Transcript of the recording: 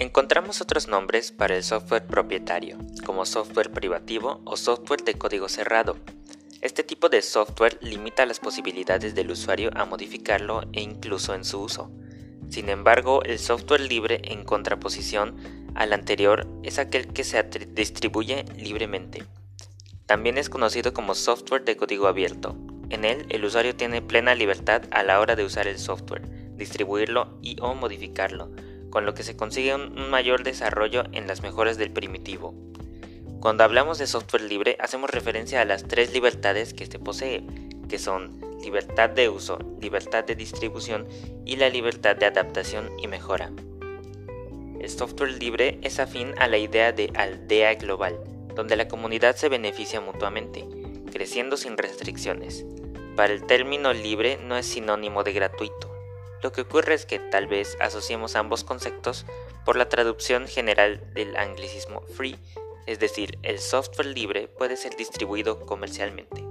Encontramos otros nombres para el software propietario, como software privativo o software de código cerrado. Este tipo de software limita las posibilidades del usuario a modificarlo e incluso en su uso. Sin embargo, el software libre en contraposición al anterior es aquel que se distribuye libremente. También es conocido como software de código abierto. En él, el usuario tiene plena libertad a la hora de usar el software, distribuirlo y o modificarlo, con lo que se consigue un mayor desarrollo en las mejoras del primitivo. Cuando hablamos de software libre, hacemos referencia a las tres libertades que se posee, que son libertad de uso, libertad de distribución y la libertad de adaptación y mejora. El software libre es afín a la idea de aldea global, donde la comunidad se beneficia mutuamente, creciendo sin restricciones. Para el término libre no es sinónimo de gratuito. Lo que ocurre es que tal vez asociemos ambos conceptos por la traducción general del anglicismo free es decir, el software libre puede ser distribuido comercialmente.